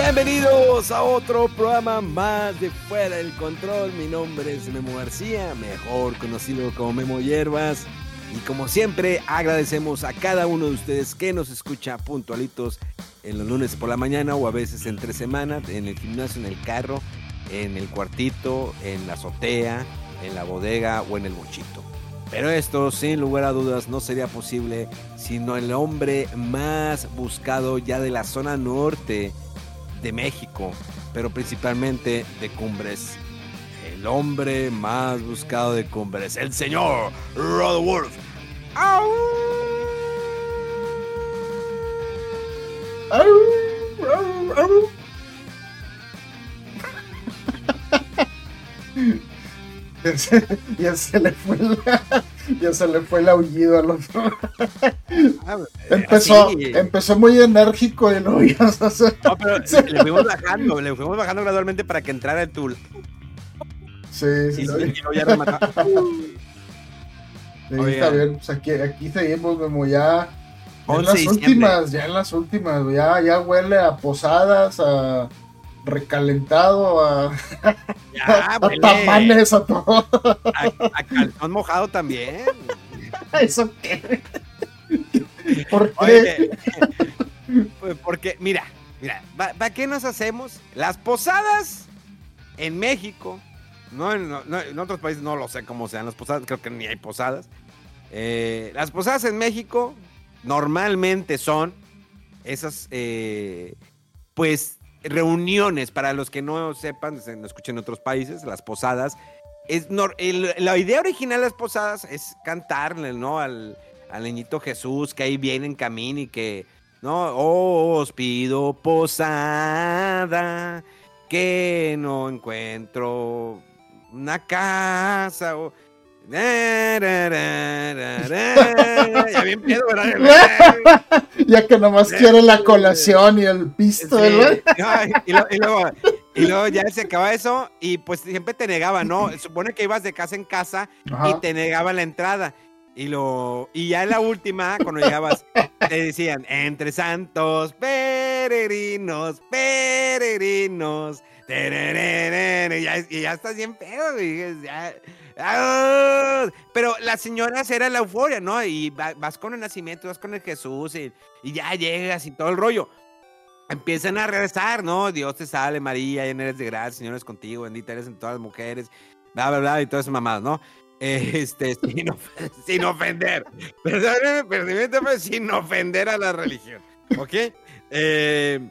Bienvenidos a otro programa más de Fuera del Control. Mi nombre es Memo García, mejor conocido como Memo Hierbas. Y como siempre, agradecemos a cada uno de ustedes que nos escucha puntualitos en los lunes por la mañana o a veces entre semana, en el gimnasio, en el carro, en el cuartito, en la azotea, en la bodega o en el mochito. Pero esto, sin lugar a dudas, no sería posible sino el hombre más buscado ya de la zona norte de México, pero principalmente de Cumbres. El hombre más buscado de Cumbres, el señor Rod Wolf. ¡Au! Ya se, ya se le fue ya se le fue el aullido al otro. empezó, Así. empezó muy enérgico y lo ibas a hacer. No, pero le fuimos bajando, le fuimos bajando gradualmente para que entrara el tool. Sí, sí, Y, sí. y luego ya remataba. Sí, está bien, pues aquí, aquí seguimos, Memo, ya, ya en 11 las últimas, ya en las últimas, ya, ya huele a posadas, a recalentado, a, Ya, a tamanes, a todo. A, a calzón mojado también. ¿Eso qué? ¿Por qué? Oye, pues porque, mira, mira, ¿para qué nos hacemos? Las posadas en México, no en, no- no- en otros países no lo sé cómo sean las posadas, creo que ni hay posadas. Eh, las posadas en México normalmente son esas, eh, pues, reuniones, para los que no sepan, se- escuchen en otros países, las posadas. Es la idea original de las posadas es cantarle, ¿no? Al, al niñito Jesús que ahí viene en camino y que, ¿no? Os pido posada, que no encuentro una casa. Ya bien pedo, ¿verdad? Ya que nomás quiere la colación y el pisto, y, y luego, y luego ya se acaba eso y pues siempre te negaba, ¿no? Supone que ibas de casa en casa Ajá. y te negaban la entrada. Y lo y ya en la última, cuando llegabas, te decían, entre santos, peregrinos, peregrinos. tererere", Y ya, y ya estás bien pedo, dices, ya, ah, Pero las señoras era la euforia, ¿no? Y va- vas con el nacimiento, vas con el Jesús y, ya llegas y todo el rollo. Empiezan a regresar, ¿no? Dios te salve, María, llena eres de gracia, Señor es contigo, bendita eres en todas las mujeres, bla, bla, bla, y todas esas mamadas, ¿no? Este, sin, of- sin ofender. Perdóneme, perdóneme, sin ofender a la religión. ¿Ok? Eh,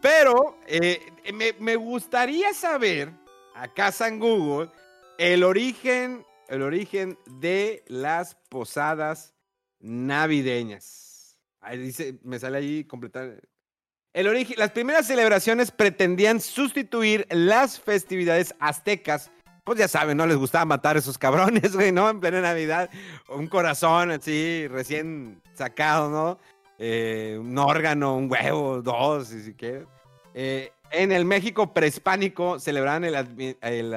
pero eh, me, me gustaría saber, acá en Google, el origen, el origen de las posadas navideñas. Ahí dice, me sale ahí completar. El origen, las primeras celebraciones pretendían sustituir las festividades aztecas. Pues ya saben, ¿no? Les gustaba matar a esos cabrones, güey, ¿no? En plena Navidad. Un corazón así, recién sacado, ¿no? Eh, un órgano, un huevo, dos, si, si quieres. Eh, en el México prehispánico celebraban el, el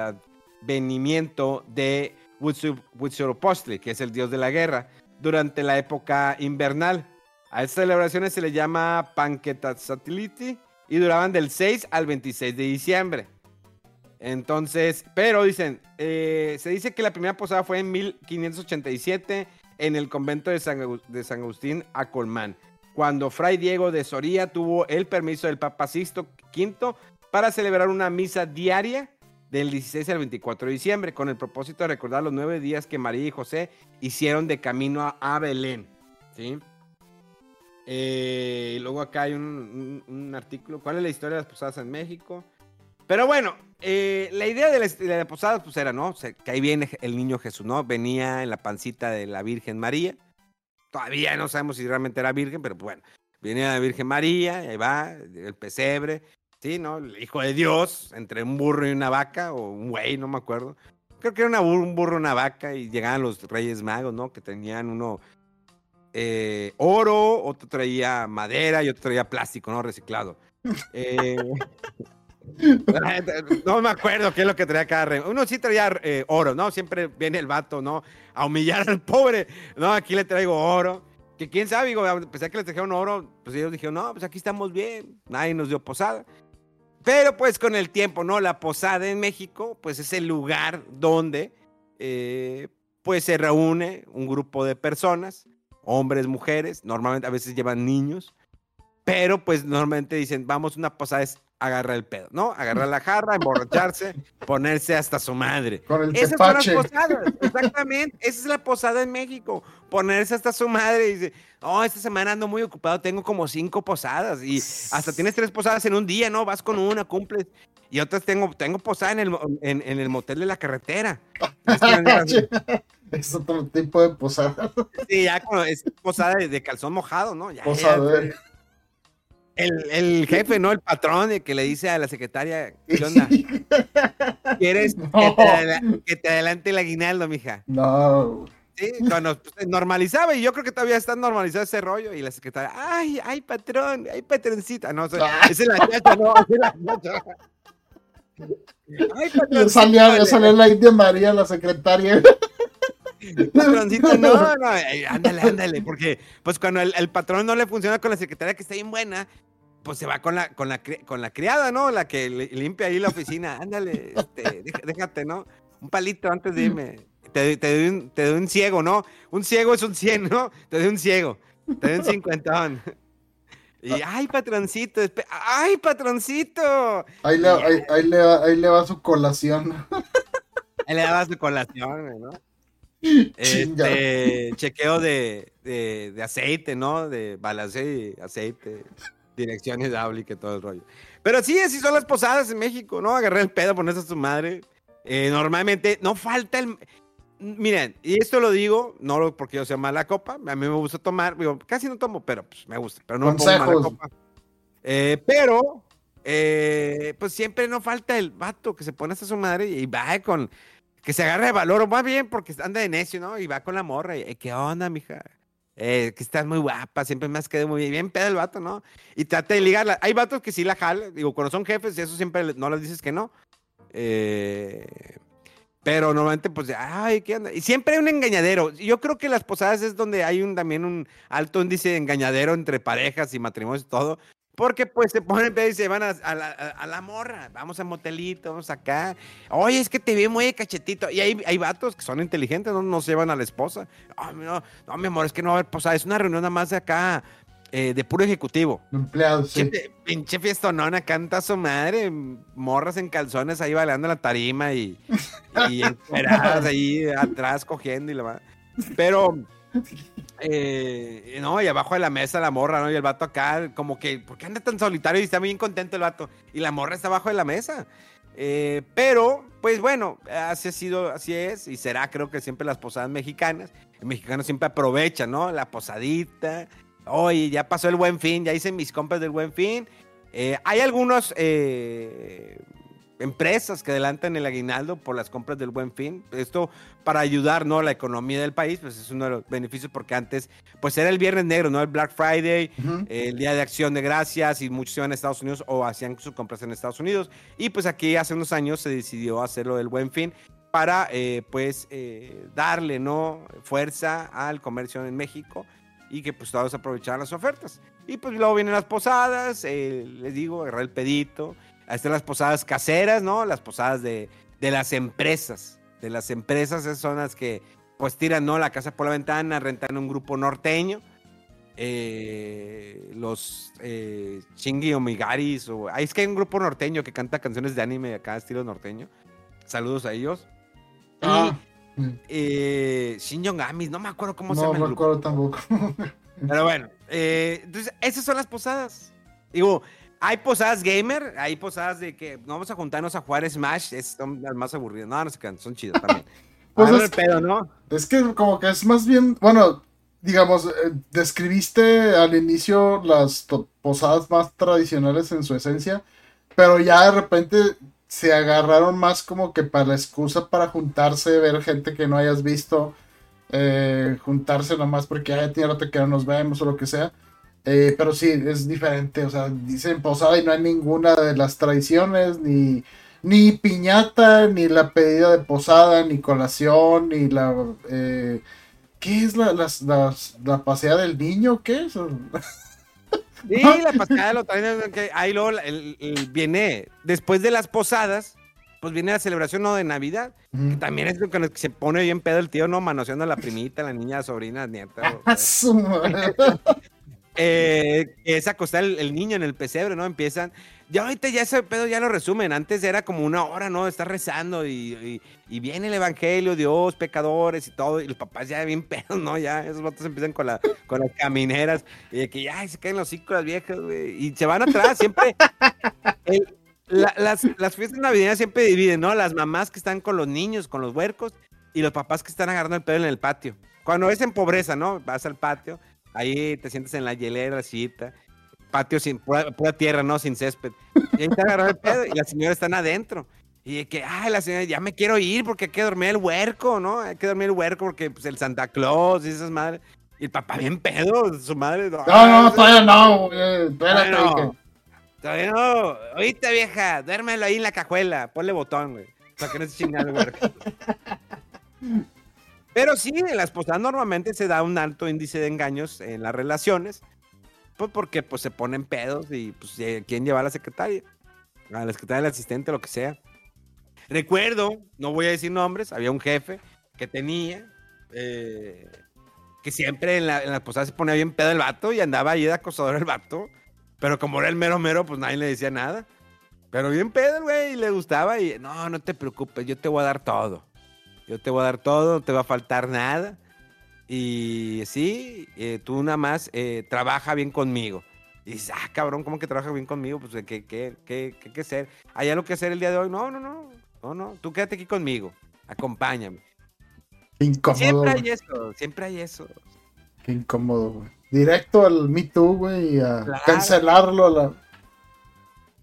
advenimiento de Huitzilopochtli, que es el dios de la guerra, durante la época invernal. A estas celebraciones se le llama Panquetatzaliti y duraban del 6 al 26 de diciembre. Entonces, pero dicen, eh, se dice que la primera posada fue en 1587 en el convento de San, de San Agustín a Colmán, cuando Fray Diego de Soría tuvo el permiso del Papa Sixto V para celebrar una misa diaria del 16 al 24 de diciembre, con el propósito de recordar los nueve días que María y José hicieron de camino a, Belén. ¿sí? Eh, y luego acá hay un, artículo. ¿Cuál es la historia de las posadas en México? Pero bueno, eh, la idea de las de las posadas pues era, ¿no? Que ahí viene el niño Jesús, ¿no? Venía en la pancita de la Virgen María. Todavía no sabemos si realmente era virgen, pero bueno. Viene la Virgen María, ahí va, el pesebre, ¿sí? ¿No? El hijo de Dios, entre un burro y una vaca, o un güey, no me acuerdo. Creo que era una un burro una vaca, y llegaban los Reyes Magos, ¿no? Que tenían uno eh, oro, otro traía madera y otro traía plástico, ¿no? Reciclado. Eh, no me acuerdo qué es lo que traía cada rey. Uno sí traía eh, oro, ¿no? Siempre viene el vato, ¿no? A humillar al pobre. No, aquí le traigo oro. Que quién sabe, digo, pensé que les trajeron oro, pues ellos dijeron, no, pues aquí estamos bien. Nadie nos dio posada. Pero pues con el tiempo, ¿no? La posada en México, pues es el lugar donde eh, pues se reúne un grupo de personas, hombres, mujeres, normalmente a veces llevan niños, pero pues normalmente dicen, vamos, una posada es agarrar el pedo, ¿no? Agarrar la jarra, emborracharse, ponerse hasta su madre. Con el Esas son las posadas, exactamente. Esa es la posada en México. Ponerse hasta su madre y dice, oh, esta semana ando muy ocupado, tengo como cinco posadas y hasta tienes tres posadas en un día, ¿no? Vas con una, cumples. Y otras tengo, tengo posada en el, en, en el motel de la carretera. es otro tipo de posada. Sí, ya con, es posada de, de calzón mojado, ¿no? Ya, Posada. ya, el, el jefe, ¿no? El patrón de que le dice a la secretaria, ¿qué onda? ¿Quieres que, te, adela- que te adelante el aguinaldo, mija? No. Sí, cuando pues, se normalizaba, y yo creo que todavía está normalizado ese rollo, y la secretaria, ay, ay, patrón, ay, patroncita. No, o sea, Ah. esa es la chacha, no, esa es la chacha. Ay, Ya patroncito, salía, ya le- salía la India María, la secretaria. patroncito, no, no, ay, ándale, ándale, porque pues cuando el, el patrón no le funciona con la secretaria que está bien buena, pues se va con la, con la, con la criada, ¿no? La que li- limpia ahí la oficina, ándale, este, déjate, ¿no? Un palito antes de irme. Te, doy- te, doy un, te doy un ciego, ¿no? Un ciego es un 100, ¿no? Te doy un ciego, te doy un cincuentón. Y, ay, patroncito, ay, patroncito. Ahí le, ahí, ahí le, va- ahí le va su colación. Ahí le dabas de colación, ¿no? Este, chequeo de, de, de aceite, ¿no? De balanceo y aceite, direcciones que todo el rollo. Pero sí, así son las posadas en México, ¿no? Agarrar el pedo, ponerse a su madre. Eh, normalmente no falta el... Miren, y esto lo digo, no porque yo sea mala copa, a mí me gusta tomar, digo, casi no tomo, pero pues me gusta, pero no me pongo mala Consejos. copa. Eh, pero, eh, pues siempre no falta el vato que se pone hasta su madre y va con, que se agarra de valor, o más bien porque anda de necio, ¿no? Y va con la morra, y, "Eh, ¿qué onda, mija? Eh, que estás muy guapa, siempre me has quedado muy bien, bien pedo el vato, ¿no? Y trata de ligarla. Hay vatos que sí la jalan, digo, cuando son jefes, eso siempre no les dices que no. Eh, pero normalmente, pues, ay, ¿qué onda? Y siempre hay un engañadero. Yo creo que las posadas es donde hay un, también un alto índice de engañadero entre parejas y matrimonios y todo. Porque pues se ponen y se van a, a la, a- la morra. Vamos a motelito, vamos acá. Oye, es que te vi muy cachetito. Y hay, hay vatos que son inteligentes, no, no se llevan a la esposa. No, no, mi amor, es que no va a haber posada. Es una reunión nada más de acá, eh, de puro ejecutivo. Empleados, sí. Pinche, pinche fiestonona, canta a su madre, morras en calzones ahí bailando la tarima y, y ahí atrás cogiendo y la Pero, eh, no, y abajo de la mesa la morra, ¿no? Y el vato acá, como que, ¿por qué anda tan solitario y está bien contento el vato? Y la morra está abajo de la mesa. Eh, pero, pues bueno, así ha sido, así es, y será creo que siempre las posadas mexicanas. El mexicano siempre aprovecha, ¿no? La posadita. Oye, ya pasó el buen fin, ya hice mis compras del buen fin. Eh, hay algunas empresas que adelantan el aguinaldo por las compras del buen fin. Esto para ayudar, ¿no? a La economía del país, pues es uno de los beneficios porque antes, pues era el viernes negro, ¿no? El Black Friday, Ujú. el Día de Acción de Gracias y muchos iban a Estados Unidos o hacían sus compras en Estados Unidos. Y pues aquí hace unos años se decidió hacerlo del buen fin para eh, pues eh, darle no fuerza al comercio en México y que pues todos aprovecharan las ofertas. Y pues luego vienen las posadas, eh, les digo, agarrar el pedito. Ahí están las posadas caseras, ¿no? Las posadas de, de las empresas. De las empresas esas son las que pues tiran, ¿no? La casa por la ventana, rentan un grupo norteño. Eh, los eh, Chingy o Migaris, o, ahí es que hay un grupo norteño que canta canciones de anime acá, estilo norteño. Saludos a ellos. Ah, Y mm. eh, Shin Amis, no me acuerdo cómo se no llama el me acuerdo tampoco. Pero bueno, eh, entonces esas son las posadas. Digo, hay posadas gamer, hay posadas de que no vamos a juntarnos a jugar Smash, es, son las más aburridas. No, no se crean, son chidas también. Pues Agarra es- el pedo, ¿no? Es que como que es más bien, bueno, digamos, eh, describiste al inicio las posadas más tradicionales en su esencia, pero ya de repente se agarraron más como que para la excusa para juntarse, ver gente que no hayas visto, eh, juntarse nomás porque ya tiene rato que no nos vemos o lo que sea. Eh, pero sí, es diferente, o sea, dicen posada y no hay ninguna de las tradiciones, ni, ni piñata, ni la pedida de posada, ni colación, ni la... eh, ¿Qué es la, las- la pasea del niño? ¿Qué es? Sí, la pasada lo traen, ahí luego la- el- el- viene, después de las posadas, pues viene la celebración ¿no? de Navidad, que también es lo que se pone bien pedo el tío, ¿no? Manoseando a la primita, la niña, la sobrina, la nieta. o-. eh, es acostar el, el niño en el pesebre, ¿no? Empiezan. Ya ahorita ya ese pedo ya lo resumen. Antes era como una hora, ¿no? Estar rezando y, y- y viene el evangelio, Dios, pecadores y todo. Y los papás ya bien pedos, ¿no? Ya esos vatos empiezan con, la, con las camineras. Y de que ya se caen los hocico las viejas, güey. Y se van atrás, siempre. las, las fiestas navideñas siempre dividen, ¿no? Las mamás que están con los niños, con los huercos, y los papás que están agarrando el pedo en el patio. Cuando es en pobreza, ¿no? Vas al patio, ahí te sientes en la hielera, sillita, patio sin pura, pura tierra, ¿no? Sin césped. Y ahí te agarran el pedo y las señoras están adentro. Y que, ay, la señora, ya me quiero ir porque hay que dormir el huerco, ¿no? Hay que dormir el huerco porque, pues, el Santa Claus y esas madres. Y el papá bien pedo, su madre. No, no, todavía no, güey. Espérate, Bueno, dije. Todavía no. Oíste, vieja, duérmelo ahí en la cajuela. Ponle botón, güey. Para que no se chingue el huerco. Pero sí, en las posadas normalmente se da un alto índice de engaños en las relaciones. Pues porque pues se ponen pedos y pues quién lleva a la secretaria. A la secretaria, al asistente, lo que sea. Recuerdo, no voy a decir nombres, había un jefe que tenía, eh, que siempre en, la, en las posadas se ponía bien pedo el vato y andaba ahí de acosador el vato. Pero como era el mero mero, pues nadie le decía nada. Pero bien pedo, güey, y le gustaba y no, no te preocupes, yo te voy a dar todo. Yo te voy a dar todo, no te va a faltar nada. Y sí, eh, tú nada más eh, trabaja bien conmigo. Y dices, ah, cabrón, ¿cómo que trabaja bien conmigo? Pues, ¿qué, qué, qué, qué, qué hacer? ¿Hay algo que hacer el día de hoy? No, no, no, no, no, tú quédate aquí conmigo, acompáñame. Qué incómodo, Siempre hay eso, siempre hay eso. Qué incómodo, güey. Directo al Me Too, güey, y a Claro. cancelarlo a la...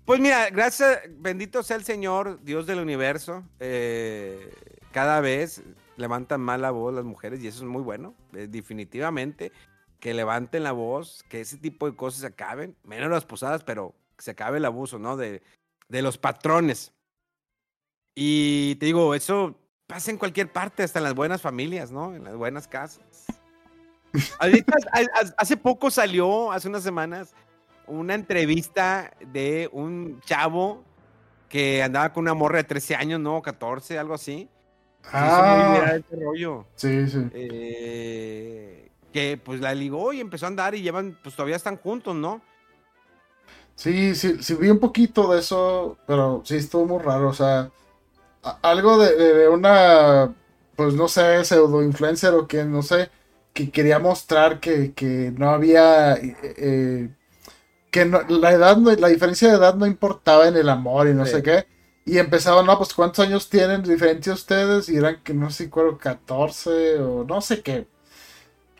Pues mira, gracias, bendito sea el Señor, Dios del universo. eh, cada vez levantan más la voz las mujeres y eso es muy bueno, eh, definitivamente. Que levanten la voz, que ese tipo de cosas se acaben, menos las posadas, pero que se acabe el abuso, ¿no? De, de los patrones. Y te digo, eso pasa en cualquier parte, hasta en las buenas familias, ¿no? En las buenas casas. Hace poco salió, hace unas semanas, una entrevista de un chavo que andaba con una morra de 13 años, ¿no? 14, algo así. Muy Ah, viral rollo. sí, sí. Eh, que pues la ligó y empezó a andar y llevan, pues todavía están juntos, ¿no? Sí, sí, sí vi un poquito de eso, pero sí estuvo muy raro, o sea, a- algo de, una, pues no sé, pseudo influencer o que no sé, que quería mostrar que, que no había, eh, eh, que no- la edad, la diferencia de edad no importaba en el amor y no Sí. sé qué, y empezaban, no, pues cuántos años tienen diferencia ustedes, y eran que no sé, cuál, 14 o no sé qué.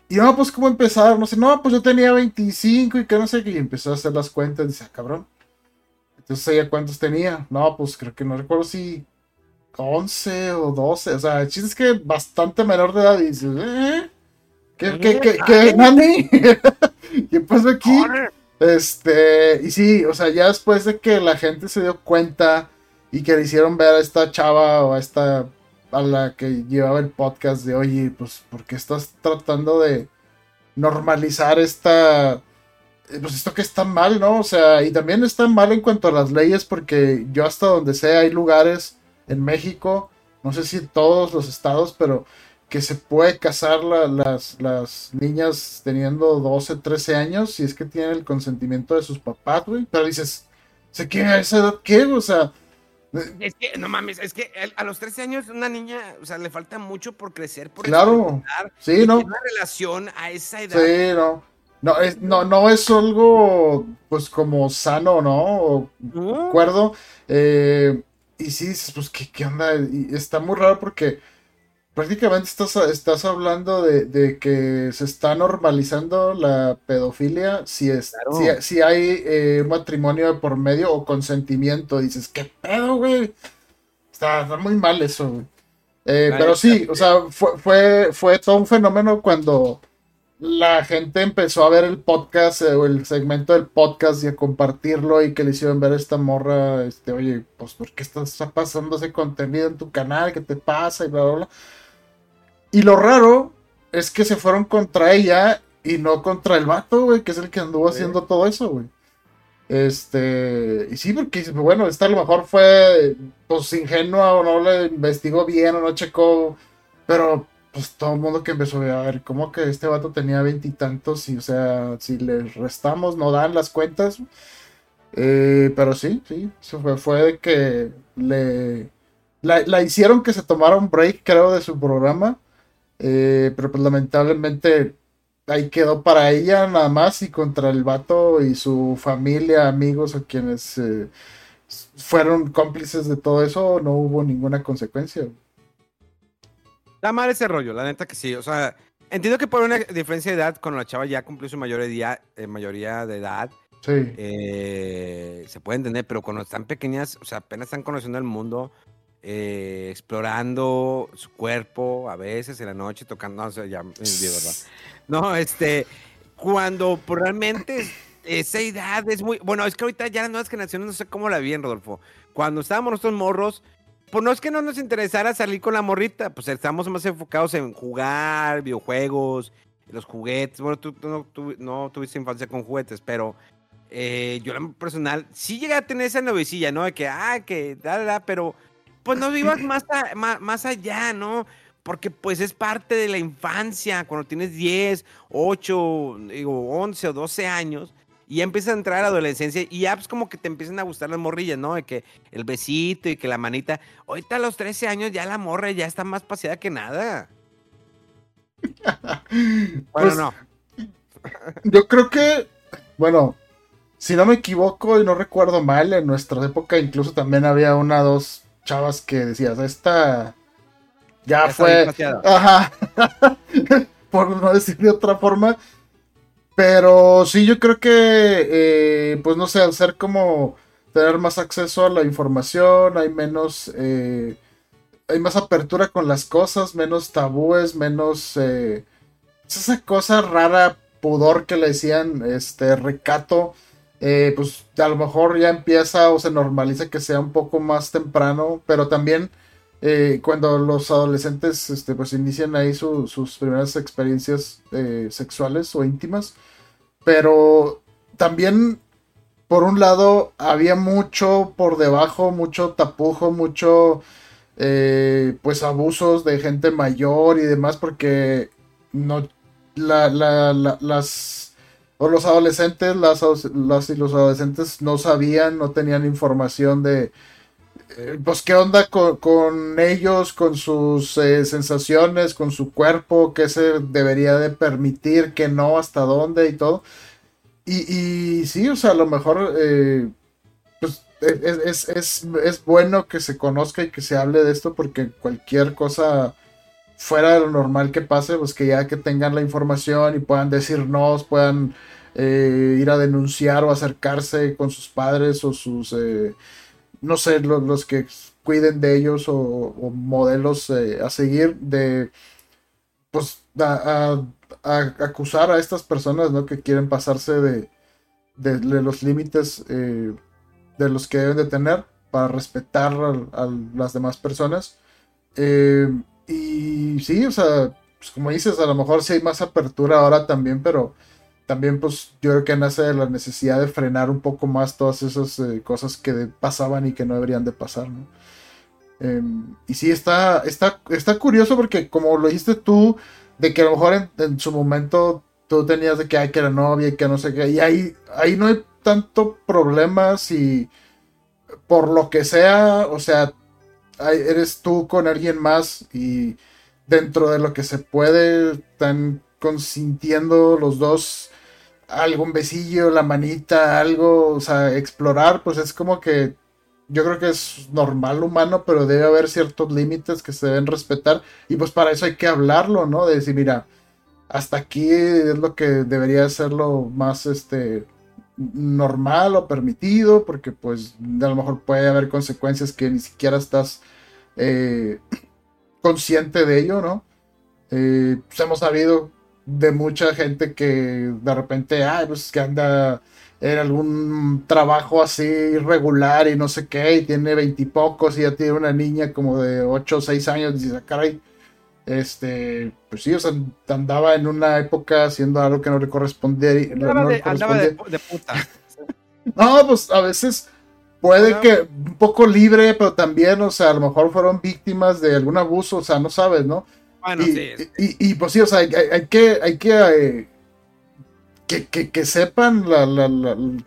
Y no, pues cómo empezar, no sé, no, pues yo tenía 25 y que no sé qué, y empezó a hacer las cuentas, dice, ah, cabrón. Entonces ella cuántos tenía, no, pues creo que no recuerdo si 11 o 12, o sea, el chiste es que bastante menor de edad, y dices, ¿eh? ¿Qué, qué, qué, qué, Nani? ¿Qué pasó aquí? Este, y sí, o sea, ya después de que la gente se dio cuenta y que le hicieron ver a esta chava o a esta, a la que llevaba el podcast de, oye, pues, ¿por qué estás tratando de normalizar esta, eh, pues esto que está mal, ¿no? O sea, y también está mal en cuanto a las leyes porque yo hasta donde sé hay lugares en México, no sé si todos los estados, pero que se puede casar la- las, las niñas teniendo 12, 13 años si es que tienen el consentimiento de sus papás, güey. Pero dices, ¿se qué a esa edad qué? O sea, Es que, no mames, es que a los 13 años una niña, o sea, le falta mucho por crecer, por Claro. Sí, ¿no? Una relación a esa edad. Sí, no. No es, no, no es algo, pues, como sano, ¿no? O, acuerdo. Eh, y sí, pues, ¿qué, ¿qué, onda? Y está muy raro porque prácticamente estás, estás hablando de, que se está normalizando la pedofilia si, es, si, hay eh, matrimonio por medio o consentimiento. Dices, ¿qué pedo, güey? Está, muy mal eso, güey. Eh, pero sí, o sea, fue, fue, fue todo un fenómeno cuando la gente empezó a ver el podcast eh, o el segmento del podcast y a compartirlo y que le hicieron ver a esta morra, este, oye, pues, ¿por qué estás pasando ese contenido en tu canal? ¿Qué te pasa? Y bla, bla, bla. Y lo raro es que se fueron contra ella y no contra el vato, güey, que es el que anduvo haciendo todo eso, güey. Este, y sí, porque bueno, esta a lo mejor fue pues ingenua o no le investigó bien o no checó, pero pues todo el mundo que empezó a ver, ¿cómo que este vato tenía veintitantos? Y, o sea, si le restamos, no dan las cuentas. Eh, pero sí, sí, fue, fue que le la, la, hicieron que se tomara un break, creo, de su programa. Eh, pero pues lamentablemente ahí quedó para ella nada más y contra el vato y su familia, amigos o quienes eh, fueron cómplices de todo eso, no hubo ninguna consecuencia. Da mal ese rollo, la neta que sí. O sea, entiendo que por una diferencia de edad, cuando la chava ya cumplió su mayoría, eh, mayoría de edad, sí. se puede entender, pero cuando están pequeñas, o sea, apenas están conociendo el mundo, eh, explorando su cuerpo, a veces en la noche tocando, no, ya ¿verdad? No, este, cuando realmente esa edad es muy, bueno, es que ahorita ya las nuevas generaciones no sé cómo la viven, Rodolfo. Cuando estábamos nosotros morros, pues no es que no nos interesara salir con la morrita, pues estamos más enfocados en jugar, videojuegos, los juguetes. Bueno, tú, no, tuviste infancia con juguetes, pero eh, yo, en personal, sí llegué a tener esa novicilla, ¿no? De que, ah, que, da, da, pero pues no vivas más, más, allá, ¿no? Porque pues es parte de la infancia, cuando tienes 10, 8, digo, 11 o 12 años, y ya empiezas a entrar a la adolescencia y ya pues como que te empiezan a gustar las morrillas, ¿no? De que el besito y que la manita. Ahorita a los 13 años ya la morra ya está más paseada que nada. bueno, pues, no. Yo creo que, bueno, si no me equivoco y no recuerdo mal, en nuestra época incluso también había una, dos chavas que decías, esta ya, fue. Ajá. Por no decir de otra forma. Pero sí, yo creo que, eh, pues no sé, al ser como tener más acceso a la información, hay menos, eh, hay más apertura con las cosas, menos tabúes, menos eh, esa cosa rara, pudor que le decían, este, recato eh, pues a lo mejor ya empieza o se normaliza que sea un poco más temprano, pero también eh, cuando los adolescentes este, pues inician ahí sus primeras experiencias eh, sexuales o íntimas, pero también por un lado había mucho por debajo, mucho tapujo, mucho pues abusos de gente mayor y demás porque no la, las o los adolescentes, las, y los adolescentes no sabían, no tenían información de, eh, pues, qué onda con, ellos, con sus eh, sensaciones, con su cuerpo, qué se debería de permitir, qué no, hasta dónde y todo. Y, sí, o sea, a lo mejor, eh, pues, es, es, es bueno que se conozca y que se hable de esto porque cualquier cosa fuera de lo normal que pase, pues que ya que tengan la información y puedan decirnos, puedan eh, ir a denunciar o acercarse con sus padres o sus, eh, no sé, los, que cuiden de ellos o, modelos eh, a seguir, de, pues, a, acusar a estas personas, ¿no? Que quieren pasarse de, de, los límites de los que deben de tener para respetar a las demás personas. Y sí, o sea, pues como dices, a lo mejor sí hay más apertura ahora también, pero también pues yo creo que nace de la necesidad de frenar un poco más todas esas eh, cosas que pasaban y que no deberían de pasar, ¿no? Em, y sí, está, está, está curioso porque como lo dijiste tú, de que a lo mejor en, su momento tú tenías de que hay que era novia y que no sé qué, y ahí, ahí no hay tanto problema si por lo que sea, o sea, eres tú con alguien más y dentro de lo que se puede, están consintiendo los dos algún besillo, la manita, algo, o sea, explorar, pues es como que yo creo que es normal humano, pero debe haber ciertos límites que se deben respetar y pues para eso hay que hablarlo, ¿no? De decir, mira, hasta aquí es lo que debería ser lo más, este, normal o permitido, porque pues a lo mejor puede haber consecuencias que ni siquiera estás eh, consciente de ello, ¿no? Eh, pues hemos sabido de mucha gente que de repente, ay, pues que anda en algún trabajo así irregular y no sé qué, y tiene veintipocos y, ya tiene una niña como de 8 o 6 años, y dice, ah, caray, este, pues sí, o sea, andaba en una época haciendo algo que no le correspondía. Andaba, de, andaba de, puta. no, pues a veces puede que un poco libre, pero también, o sea, a lo mejor fueron víctimas de algún abuso, o sea, no sabes, ¿no? Bueno, y, sí. Y, pues sí, o sea, hay, que, hay eh, que, que, que, sepan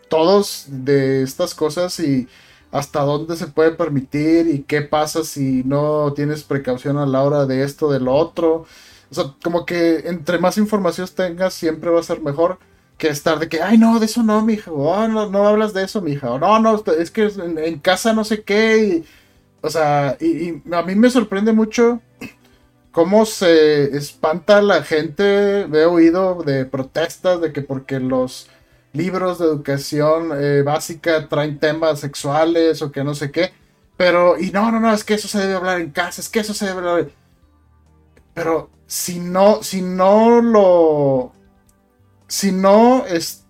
todos de estas cosas y hasta dónde se puede permitir y qué pasa si no tienes precaución a la hora de esto, de lo otro. O sea, como que entre más información tengas, siempre va a ser mejor que estar de que, ay, no, de eso no, mija, oh, no, no hablas de eso, mija, o no, no, es que en, casa no sé qué, o sea, y, a mí me sorprende mucho cómo se espanta la gente, he oído de protestas de que porque los libros de educación eh, básica traen temas sexuales o que no sé qué. Pero, y no, no, no, es que eso se debe hablar en casa, es que eso se debe hablar. Pero si no, si no lo. Si no es.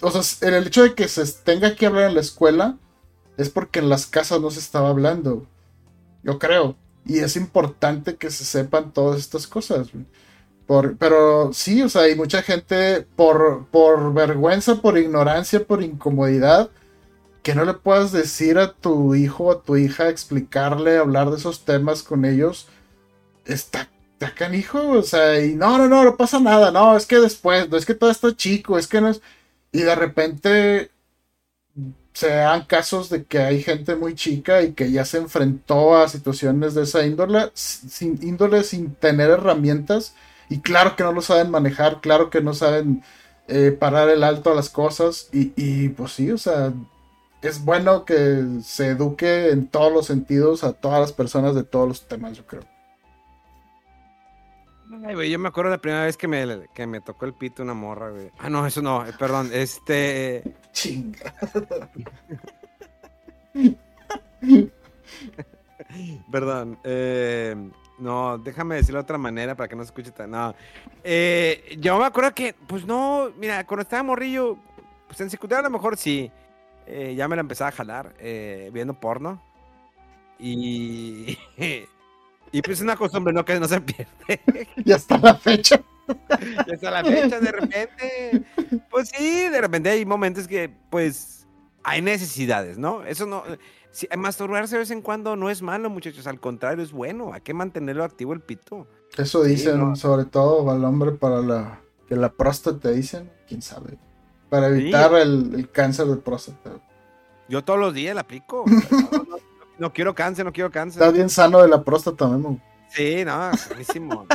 O sea, el hecho de que se tenga que hablar en la escuela es porque en las casas no se estaba hablando. Yo creo. Y es importante que se sepan todas estas cosas pero sí, o sea, hay mucha gente por, por vergüenza, por ignorancia, por incomodidad, que no le puedas decir a tu hijo o a tu hija, explicarle, hablar de esos temas con ellos. Está, está canijo, o sea, y no, no, no, no pasa nada, no, es que después, no es que todo está chico, es que no es. Y de repente se dan casos de que hay gente muy chica y que ya se enfrentó a situaciones de esa índole índole sin tener herramientas y claro que no lo saben manejar, claro que no saben eh, parar el alto a las cosas. Y, pues sí, o sea, es bueno que se eduque en todos los sentidos a todas las personas de todos los temas, yo creo. Ay, güey, yo me acuerdo la primera vez que me, que me tocó el pito una morra, güey. Ah, no, eso no, perdón, este... Chinga. perdón, eh... No, déjame decirlo de otra manera para que no se escuche tan. No. Eh, yo me acuerdo que, pues no, mira, cuando estaba morrillo, pues en secundaria a lo mejor sí. Eh, ya me la empezaba a jalar eh, viendo porno. Y. y pues es una costumbre, ¿no? Que no se pierde. ya está la fecha. ya está la fecha, de repente. Pues sí, de repente hay momentos que, pues, hay necesidades, ¿no? Eso no. Sí, masturbarse de vez en cuando no es malo, muchachos. Al contrario, es bueno. Hay que mantenerlo activo el pito. Eso dicen, sobre todo al hombre para la que la próstata dicen, quién sabe. Para evitar el, cáncer de próstata. Yo todos los días la aplico. no, quiero cáncer, no quiero cáncer. Está bien sano de la próstata, Memo. Sí, no, buenísimo.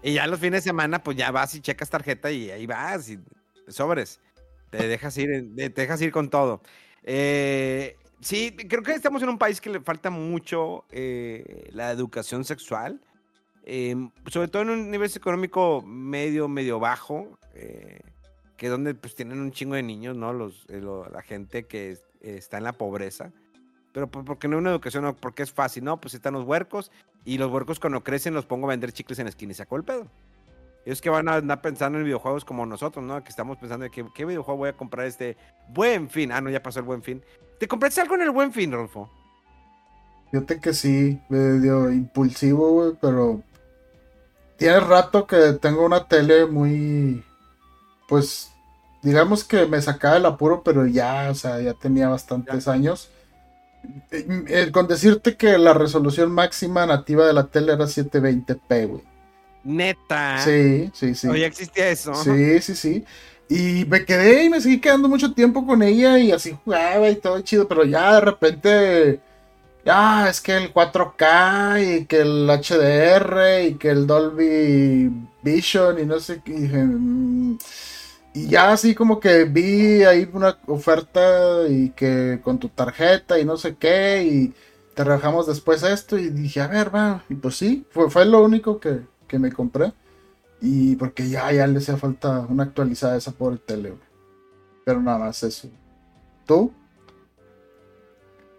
y ya los fines de semana, pues ya vas y checas tarjeta y ahí vas y sobres. Te dejas ir, te dejas ir con todo. Eh, Sí, creo que estamos en un país que le falta mucho eh, la educación sexual, em, sobre todo en un nivel económico medio, medio bajo, eh, que donde pues tienen un chingo de niños, ¿no? Los, eh, la gente que está en la pobreza. Pero porque no hay una educación, porque es fácil, ¿no? Pues están los huercos y los huercos cuando crecen los pongo a vender chicles en la esquina y sacó el pedo. Ellos que van a andar pensando en videojuegos como nosotros, ¿no? Que estamos pensando en qué videojuego voy a comprar este buen fin. Ah, no, ya pasó el buen fin. ¿Te compraste algo en el buen fin, Rolfo? Fíjate que sí, medio impulsivo, güey, pero tiene rato que tengo una tele muy, pues, digamos que me sacaba el apuro, pero ya, o sea, ya tenía bastantes años. Eh, eh, con decirte que la resolución máxima nativa de la tele era 720p, güey. Neta. Sí, sí, sí. ¿O ya existía eso? Sí, sí, sí. Y me quedé y me seguí quedando mucho tiempo con ella y así jugaba y todo chido, pero ya de repente, ya es que el 4K y que el HDR y que el Dolby Vision y no sé qué. Mm". Y ya así como que vi ahí una oferta y que con tu tarjeta y no sé qué y te rebajamos después esto y dije, a ver, va, y pues sí, fue, fue lo único que, que me compré. Y porque ya, ya le hacía falta una actualizada esa por el tele, Pero nada más eso. ¿Tú?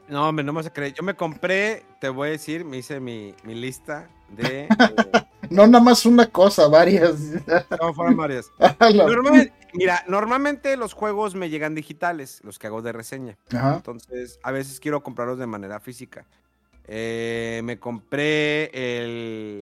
No, hombre, no me vas a creer. Yo me compré, te voy a decir, me hice mi, lista de. no, nada más una cosa, varias. no, fueron varias. mira, normalmente los juegos me llegan digitales, los que hago de reseña. Entonces, a veces quiero comprarlos de manera física. Eh, me compré el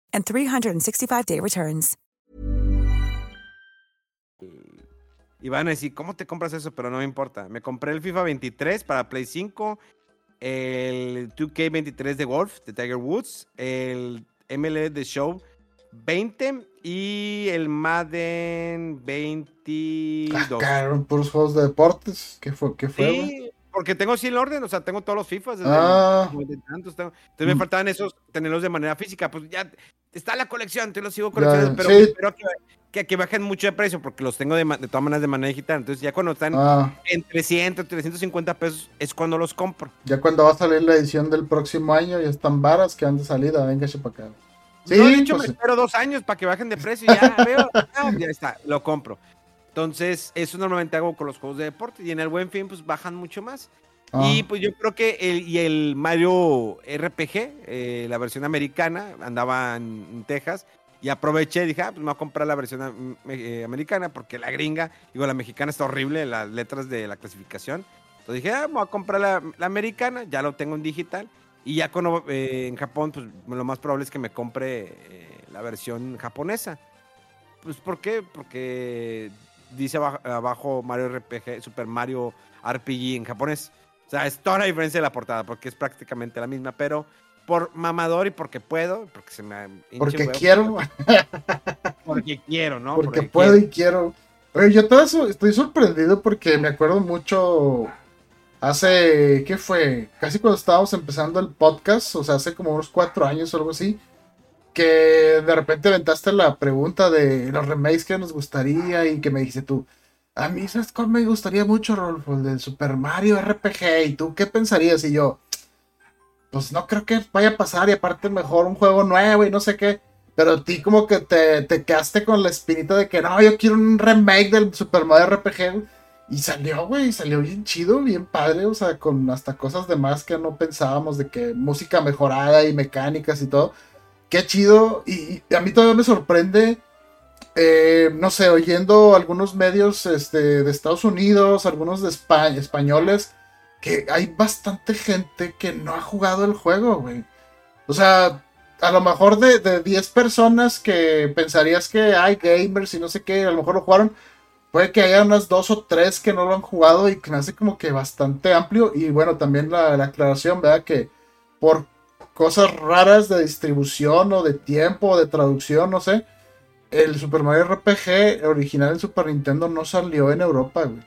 and 365-day returns. Y van a decir, ¿cómo te compras eso? Pero no me importa. Me compré el FIFA 23 para Play 5, el 2K23 de Wolf, de Tiger Woods, el MLB The Show 20 y el Madden 22. Ah, claro, puros juegos de deportes. ¿Qué fue? ¿Qué fue? Sí, porque tengo así el orden, o sea, tengo todos los FIFAs. ah. entonces me mm. faltaban esos, tenerlos de manera física. Pues ya está la colección, te los sigo coleccionando, pero espero que, que, bajen mucho de precio porque los tengo de, de, todas maneras de manera digital. Entonces ya cuando están ah. en 300, 350 pesos es cuando los compro. Ya cuando va a salir la edición del próximo año ya están varas que han de salida, venga para acá. Sí, no, de hecho pues me espero dos años para que bajen de precio y ya veo, ya está, lo compro. Entonces, eso normalmente hago con los juegos de deporte y en el buen fin, pues bajan mucho más. Ah. Y pues yo creo que el, y el Mario RPG, eh, la versión americana, andaba en, Texas y aproveché y dije, ah, pues me voy a comprar la versión eh, americana porque la gringa, digo, la mexicana está horrible, las letras de la clasificación. Entonces dije, ah, me voy a comprar la, americana, ya lo tengo en digital. Y ya cuando, eh, en Japón, pues lo más probable es que me compre la versión japonesa. Pues ¿por qué? Porque dice abajo Mario RPG, Super Mario RPG en japonés. O sea, es toda la diferencia de la portada, porque es prácticamente la misma, pero por mamador y porque puedo, porque se me Porque quiero. porque quiero, ¿no? Porque, puedo y quiero. Oye, yo todo eso estoy sorprendido porque me acuerdo mucho hace, ¿qué fue? Casi cuando estábamos empezando el podcast, o sea, hace como unos cuatro años o algo así que de repente aventaste la pregunta de los remakes que nos gustaría y que me dijiste tú, a mí, ¿sabes cuál me gustaría mucho, Rolfo? El del Super Mario RPG. ¿Y tú qué pensarías? Y yo, pues no creo que vaya a pasar y aparte mejor un juego nuevo y no sé qué. Pero a ti como que te, te quedaste con la espinita de que no, yo quiero un remake del Super Mario RPG. Y salió, güey, salió bien chido, bien padre, o sea, con hasta cosas de más que no pensábamos, de que música mejorada y mecánicas y todo qué chido. Y, a mí todavía me sorprende, eh, no sé, oyendo algunos medios este, de Estados Unidos, algunos de España, españoles, que hay bastante gente que no ha jugado el juego, güey. O sea, a lo mejor de, de 10 personas que pensarías que hay gamers y no sé qué, a lo mejor lo jugaron. Puede que haya unas dos o tres que no lo han jugado y que me hace como que bastante amplio. Y bueno, también la, la aclaración, ¿verdad? Que por cosas raras de distribución o de tiempo o de traducción, no sé. El Super Mario RPG original en Super Nintendo no salió en Europa, güey.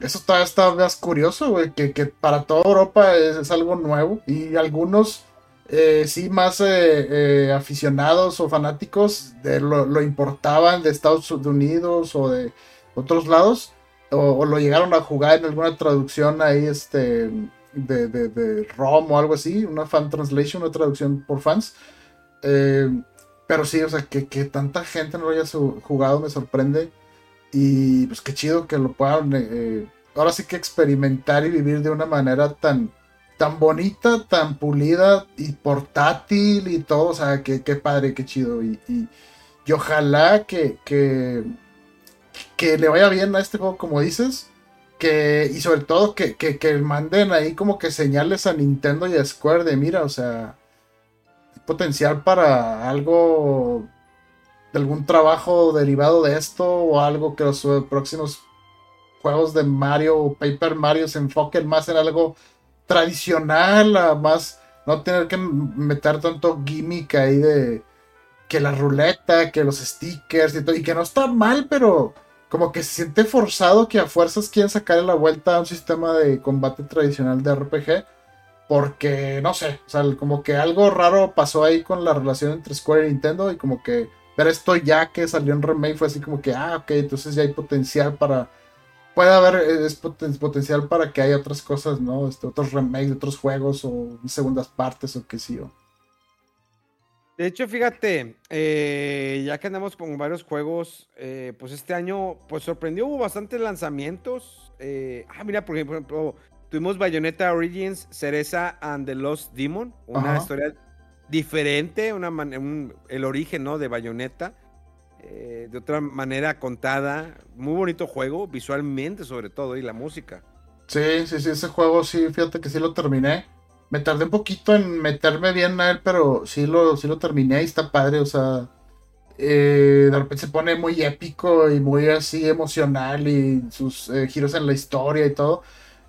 Eso está, está más curioso, güey, que, para toda Europa es, algo nuevo. Y algunos, eh, sí, más eh, eh, aficionados o fanáticos de lo, importaban de Estados Unidos o de otros lados. O, o, lo llegaron a jugar en alguna traducción ahí, este, de, de, ROM o algo así, una fan translation, una traducción por fans. Eh, pero sí, o sea, que, tanta gente no lo haya jugado me sorprende. Y pues qué chido que lo puedan eh, eh, ahora sí que experimentar y vivir de una manera tan, tan bonita, tan pulida y portátil y todo. O sea, que, qué padre, qué chido. Y, y, ojalá que, que, que le vaya bien a este juego, como dices. Que, y sobre todo que, que, que manden ahí como que señales a Nintendo y a Square de mira, o sea, potencial para algo, de algún trabajo derivado de esto o algo que los próximos juegos de Mario o Paper Mario se enfoquen más en algo tradicional, a más no tener que meter tanto gimmick ahí de que la ruleta, que los stickers y todo, y que no está mal, pero como que se siente forzado que a fuerzas quieren sacarle la vuelta a un sistema de combate tradicional de RPG. Porque, no sé, o sea, como que algo raro pasó ahí con la relación entre Square y Nintendo. Y como que ver esto ya que salió en remake fue así como que, ah, ok, entonces ya hay potencial para. Puede haber es potencial para que haya otras cosas, ¿no? Este, otros remakes otros juegos o segundas partes o qué sé yo. De hecho, fíjate, eh, ya que andamos con varios juegos, eh, pues este año, pues sorprendió, hubo bastantes lanzamientos. Eh, ah, mira, por ejemplo, tuvimos Bayonetta Origins, Cereza and the Lost Demon, una historia diferente, una el origen, ¿no? De Bayonetta, de otra manera contada, muy bonito juego, visualmente sobre todo, y la música. Sí, sí, sí, ese juego sí, fíjate que sí lo terminé me tardé un poquito en meterme bien a él, pero sí lo, sí lo terminé y está padre, o sea, eh, de repente se pone muy épico y muy así emocional y sus eh, giros en la historia y todo,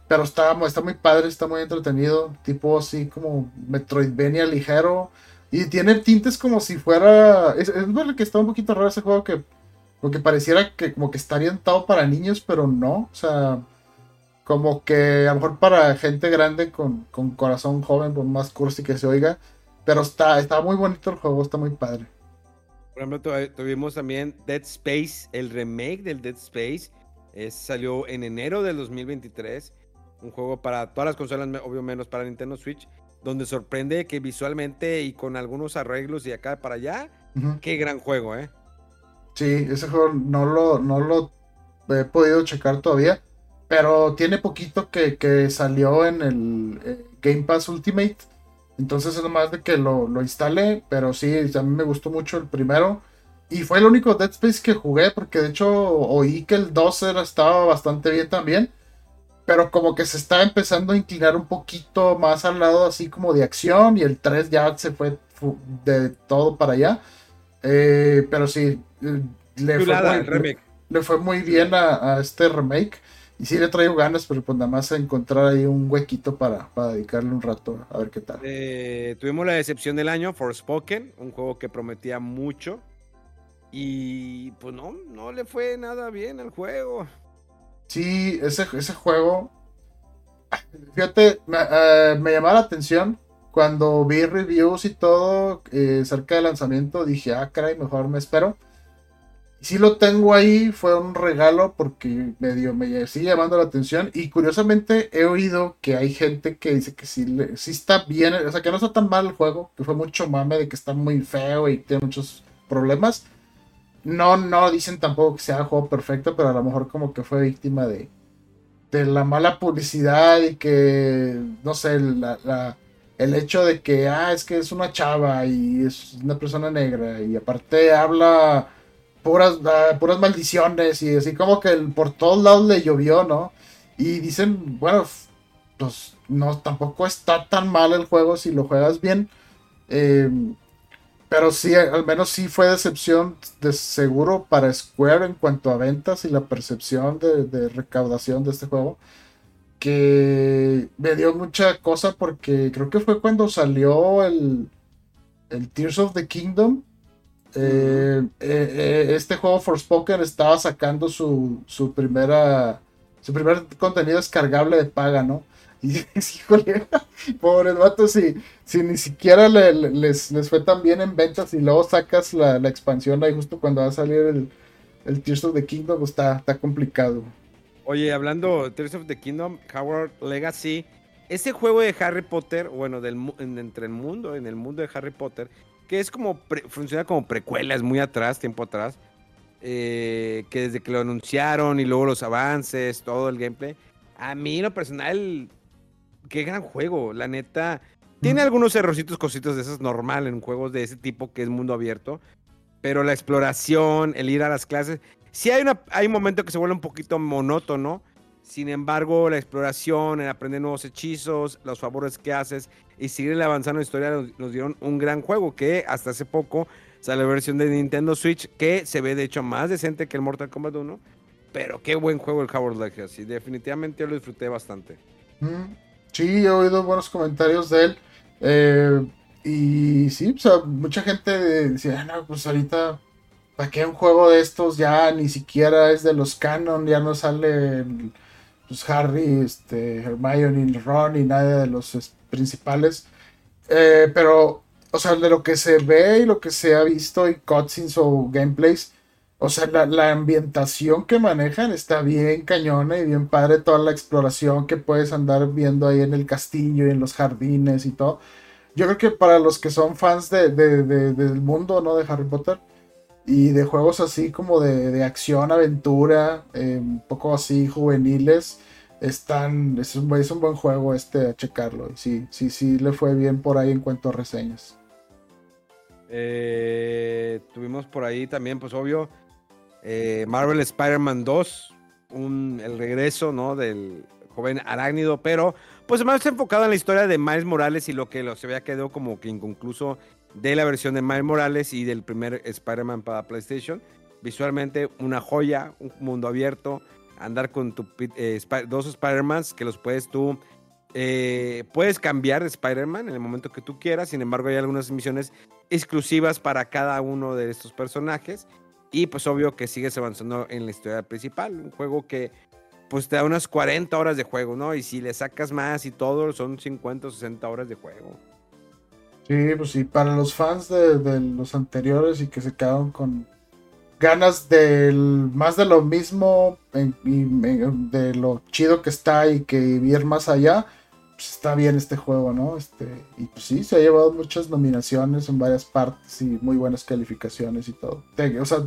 pero está, está muy padre, está muy entretenido, tipo así como Metroidvania ligero y tiene tintes como si fuera, es, es verdad que está un poquito raro ese juego que, porque pareciera que como que está orientado para niños, pero no, o sea como que a lo mejor para gente grande con, corazón joven, por más cursi que se oiga, pero está, está muy bonito el juego, está muy padre. Por ejemplo, tuvimos también Dead Space, el remake del Dead Space, salió en enero del 2023, un juego para todas las consolas, obvio menos para Nintendo Switch, donde sorprende que visualmente y con algunos arreglos y acá para allá, qué gran juego, ¿eh? Sí, ese juego no lo, no lo he podido checar todavía, pero tiene poquito que, salió en el eh, Game Pass Ultimate. Entonces es nomás de que lo, lo instalé. Pero sí, a mí me gustó mucho el primero. Y fue el único Dead Space que jugué. Porque de hecho oí que el 2 era, estaba bastante bien también. Pero como que se está empezando a inclinar un poquito más al lado así como de acción. Y el 3 ya se fue de todo para allá. Eh, pero sí, eh, le, fue muy, le, fue muy, bien a, a este remake. Y sí le traigo ganas, pero pues nada más a encontrar ahí un huequito para, dedicarle un rato a ver qué tal. Eh, tuvimos la decepción del año, Forspoken, un juego que prometía mucho. Y pues no, no le fue nada bien al juego. Sí, ese, ese juego. Fíjate, me, eh, me llamaba la atención cuando vi reviews y todo eh, cerca del lanzamiento. Dije, ah, caray, mejor me espero sí lo tengo ahí, fue un regalo porque me, dio, me sigue llamando la atención. Y curiosamente he oído que hay gente que dice que sí, sí está bien, o sea, que no está tan mal el juego, que fue mucho mame de que está muy feo y tiene muchos problemas. No, no dicen tampoco que sea el juego perfecto, pero a lo mejor como que fue víctima de, de la mala publicidad y que, no sé, la, el hecho de que, ah, es que es una chava y es una persona negra y aparte habla puras, ah, puras maldiciones y así como que por todos lados le llovió, ¿no? Y dicen, bueno, pues no, tampoco está tan mal el juego si lo juegas bien. Em, pero sí, al menos sí fue decepción de seguro para Square en cuanto a ventas y la percepción de, recaudación de este juego. Que me dio mucha cosa porque creo que fue cuando salió el, el Tears of the Kingdom eh, eh, eh, este juego Forspoken estaba sacando su, su primera su primer contenido descargable de paga, ¿no? Y híjole, pobres vatos, si, si ni siquiera les, les, fue tan bien en ventas y luego sacas la, expansión ahí justo cuando va a salir el, el Tears of the Kingdom, está, está complicado. Oye, hablando de Tears of the Kingdom, Howard Legacy, ese juego de Harry Potter, bueno, del, entre el mundo, en el mundo de Harry Potter, que es como, funciona como precuelas muy atrás, tiempo atrás, eh, que desde que lo anunciaron y luego los avances, todo el gameplay, a mí lo personal, qué gran juego, la neta. Tiene algunos errorcitos, cositos de esas normal en juegos de ese tipo que es mundo abierto, pero la exploración, el ir a las clases, sí hay, una, hay un momento que se vuelve un poquito monótono. Sin embargo, la exploración, el aprender nuevos hechizos, los favores que haces y seguir avanzando la historia nos, nos dieron un gran juego que hasta hace poco sale la versión de Nintendo Switch que se ve de hecho más decente que el Mortal Kombat 1. Pero qué buen juego el Howard Legacy. Definitivamente yo lo disfruté bastante. Mm, Sí, he oído buenos comentarios de él. Eh, y sí, o sea, mucha gente decía, "Ah, no, pues ahorita, ¿para qué un juego de estos ya ni siquiera es de los canon? Ya no sale el- pues, Harry, este, Hermione, Ron y nadie de los es- principales. Eh, pero, o sea, de lo que se ve y lo que se ha visto y cutscenes o gameplays, o sea, la, la ambientación que manejan está bien cañona y bien padre. Toda la exploración que puedes andar viendo ahí en el castillo y en los jardines y todo. Yo creo que para los que son fans de, de- de- del mundo, ¿no? De Harry Potter y de juegos así como de, de acción, aventura, eh, un poco así juveniles, están, es un, es un buen juego este a checarlo. Sí, sí, sí le fue bien por ahí en cuanto a reseñas. Eh, tuvimos por ahí también, pues obvio, eh, Marvel Spider-Man 2, un- el regreso, ¿no? Del joven arácnido, pero pues más enfocado en la historia de Miles Morales y lo que lo, se había quedado como que inconcluso de la versión de Miles Morales y del primer Spider-Man para PlayStation. Visualmente una joya, un mundo abierto, andar con tu, eh, dos Spider-Mans que los puedes tú... eh, puedes cambiar de Spider-Man en el momento que tú quieras, sin embargo hay algunas misiones exclusivas para cada uno de estos personajes. Y pues obvio que sigues avanzando en la historia principal. Un juego que pues te da unas 40 horas de juego, ¿no? Y si le sacas más y todo, son 50 o 60 horas de juego. Sí, pues sí, para los fans de, los anteriores y que se quedaron con ganas del más de lo mismo y de lo chido que está y que ir más allá, pues está bien este juego, ¿no? Este, y pues sí, se ha llevado muchas nominaciones en varias partes y muy buenas calificaciones y todo. O sea,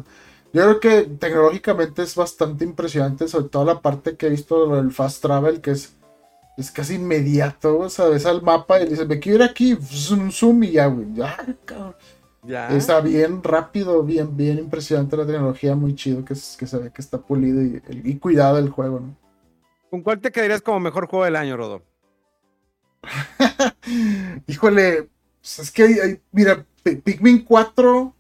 yo creo que tecnológicamente es bastante impresionante, sobre todo la parte que he visto del fast travel, que es es casi inmediato, o sea, ves al mapa y le dices, me quiero ir aquí, zoom, zoom, y ya, güey, ya, cabrón. Ya. Está bien rápido, bien, bien impresionante la tecnología, muy chido, que, es- que se ve que está pulido y, y cuidado el juego, ¿no? ¿Con cuál te quedarías como mejor juego del año, Rodo? Híjole, pues es que, hay- hay- mira, Pi- Pikmin 4,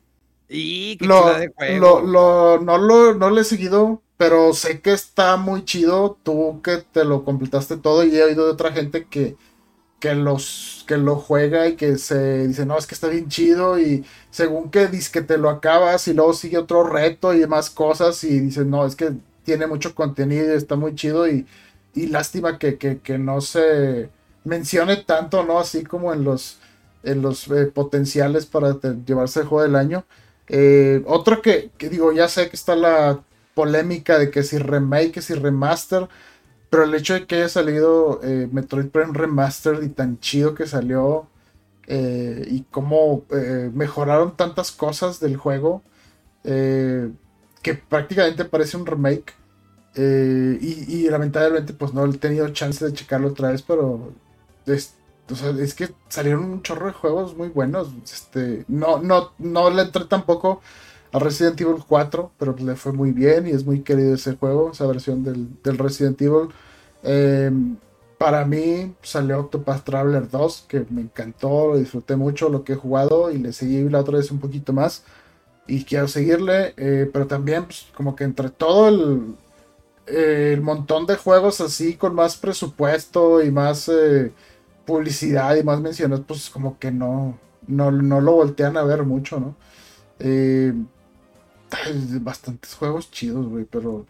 Y qué lo, chula de juego. lo, lo- no, lo, no lo he seguido, pero sé que está muy chido, tú que te lo completaste todo y he oído de otra gente que, que, los, que lo juega y que se dice, no, es que está bien chido y según que dices que te lo acabas y luego sigue otro reto y demás cosas y dices, no, es que tiene mucho contenido y está muy chido y, y lástima que, que, no se mencione tanto, ¿no? Así como en los, en los eh, potenciales para llevarse el juego del año. Eh, otro que, que digo, ya sé que está la polémica de que si remake, que si remaster, pero el hecho de que haya salido eh, Metroid Prime Remastered y tan chido que salió eh, y cómo eh, mejoraron tantas cosas del juego que prácticamente parece un remake. y, lamentablemente pues no he tenido chance de checarlo otra vez, pero es, es que salieron un chorro de juegos muy buenos. Este, no, no, no le entré tampoco a Resident Evil 4, pero le fue muy bien y es muy querido ese juego, esa versión del, del Resident Evil. Eh, para mí salió Octopath Traveler 2, que me encantó, lo disfruté mucho lo que he jugado y le seguí la otra vez un poquito más. Y quiero seguirle, eh, pero también pues, como que entre todo el, eh, el montón de juegos así con más presupuesto y más eh, publicidad y más menciones, pues como que no, no, no lo voltean a ver mucho, ¿no? Bastantes juegos chidos, güey, pero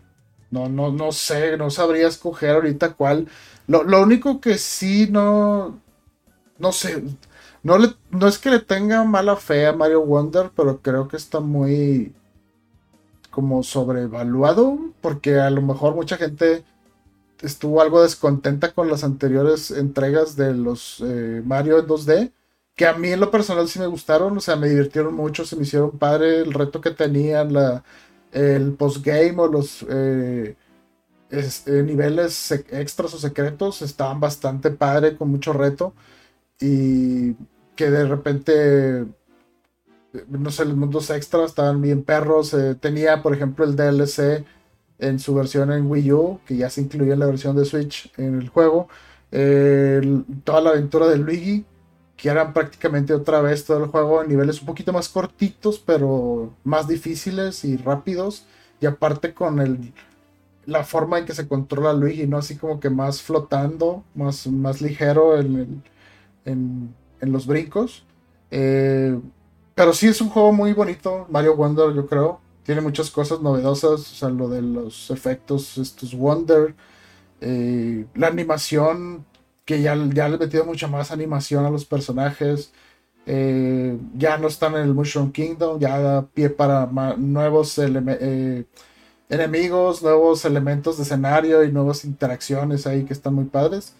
no, no, no sé, no sabría escoger ahorita cuál. Lo, lo único que sí no, no sé, no, le, no es que le tenga mala fe a Mario Wonder, pero creo que está muy como sobrevaluado, porque a lo mejor mucha gente estuvo algo descontenta con las anteriores entregas de los eh, Mario en 2D, que a mí en lo personal sí me gustaron, o sea, me divirtieron mucho, se me hicieron padre el reto que tenían, la, el postgame o los eh, eh, niveles extras o secretos estaban bastante padre, con mucho reto, y que de repente no sé, los mundos extras estaban bien perros. eh, tenía, por ejemplo, el DLC en su versión en Wii U, que ya se incluía en la versión de Switch en el juego. Eh, toda la aventura de Luigi, que eran prácticamente otra vez todo el juego en niveles un poquito más cortitos, pero más difíciles y rápidos. Y aparte con el, la forma en que se controla Luigi, ¿no? Así como que más flotando, más, más ligero en, en, en los brincos. Eh, pero sí es un juego muy bonito, Mario Wonder, yo creo. Tiene muchas cosas novedosas, o sea, lo de los efectos, estos Wonder, eh, la animación, que ya, ya le metido mucha más animación a los personajes. eh, ya no están en el Mushroom Kingdom, ya da pie para nuevos eh, enemigos, nuevos elementos de escenario y nuevas interacciones ahí que están muy padres.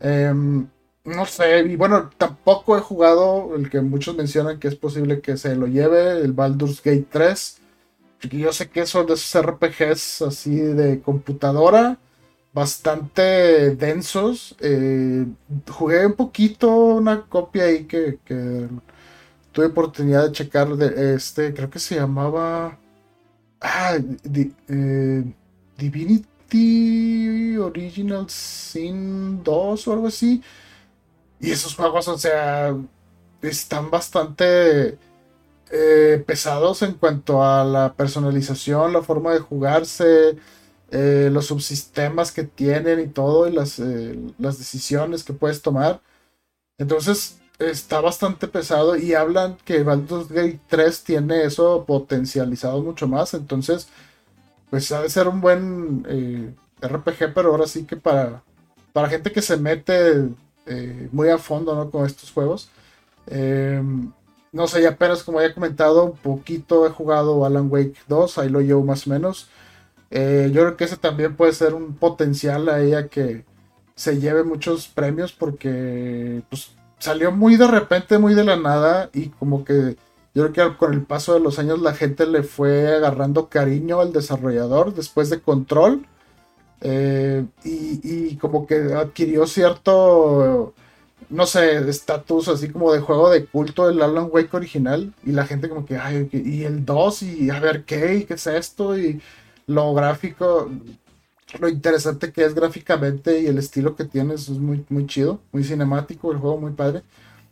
Em, no sé, y bueno, tampoco he jugado el que muchos mencionan que es posible que se lo lleve, el Baldur's Gate 3. Porque yo sé que son de esos RPGs así de computadora, bastante densos. Eh, jugué un poquito una copia ahí que, tuve oportunidad de checar de este, creo que se llamaba ah, eh, Divinity Original Sin 2 o algo así. Y esos juegos, o sea, están bastante eh, pesados en cuanto a la personalización, la forma de jugarse, eh, los subsistemas que tienen y todo, y las, eh, las decisiones que puedes tomar. Entonces, está bastante pesado y hablan que Baldur's Gate 3 tiene eso potencializado mucho más. Entonces, pues ha de ser un buen eh, RPG, pero ahora sí que para, para gente que se mete muy a fondo ¿no? con estos juegos. Eh, no sé, apenas como he comentado, un poquito he jugado Alan Wake 2, ahí lo llevo más o menos. Eh, yo creo que ese también puede ser un potencial a ella que se lleve muchos premios porque pues, salió muy de repente, muy de la nada y como que yo creo que con el paso de los años la gente le fue agarrando cariño al desarrollador después de Control eh, y, y como que adquirió cierto, no sé, estatus así como de juego de culto el Alan Wake original y la gente como que, ay, y el 2 y a ver qué, y qué es esto lo gráfico, lo interesante que es gráficamente y el estilo que tiene es muy, muy chido, muy cinemático, el juego muy padre.